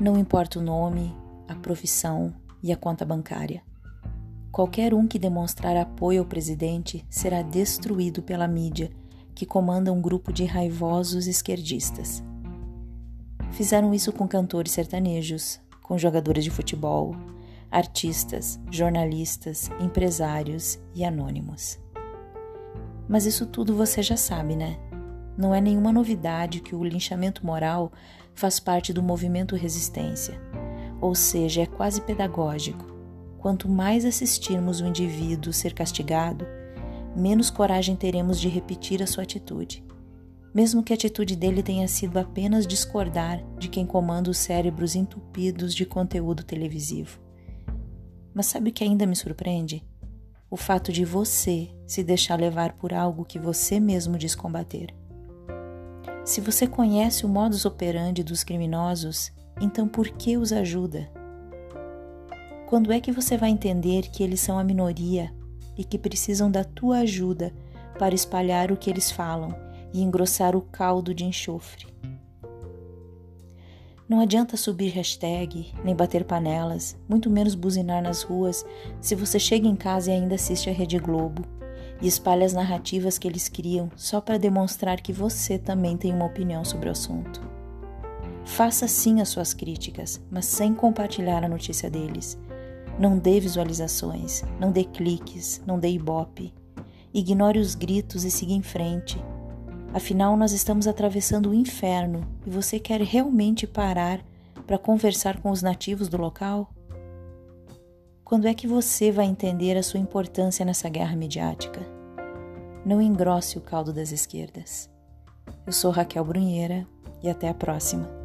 Não importa o nome, a profissão e a conta bancária. Qualquer um que demonstrar apoio ao presidente será destruído pela mídia, que comanda um grupo de raivosos esquerdistas. Fizeram isso com cantores sertanejos, com jogadores de futebol, artistas, jornalistas, empresários e anônimos. Mas isso tudo você já sabe, né? Não é nenhuma novidade que o linchamento moral faz parte do movimento resistência, ou seja, é quase pedagógico. Quanto mais assistirmos o indivíduo ser castigado, menos coragem teremos de repetir a sua atitude, mesmo que a atitude dele tenha sido apenas discordar de quem comanda os cérebros entupidos de conteúdo televisivo. Mas sabe o que ainda me surpreende? O fato de você se deixar levar por algo que você mesmo diz combater. Se você conhece o modus operandi dos criminosos, então por que os ajuda? Quando é que você vai entender que eles são a minoria e que precisam da tua ajuda para espalhar o que eles falam e engrossar o caldo de enxofre? Não adianta subir hashtag, nem bater panelas, muito menos buzinar nas ruas se você chega em casa e ainda assiste a Rede Globo e espalha as narrativas que eles criam só para demonstrar que você também tem uma opinião sobre o assunto. Faça sim as suas críticas, mas sem compartilhar a notícia deles. Não dê visualizações, não dê cliques, não dê ibope. Ignore os gritos e siga em frente. Afinal, nós estamos atravessando o inferno e você quer realmente parar para conversar com os nativos do local? Quando é que você vai entender a sua importância nessa guerra midiática? Não engrosse o caldo das esquerdas. Eu sou Raquel Brunheira e até a próxima.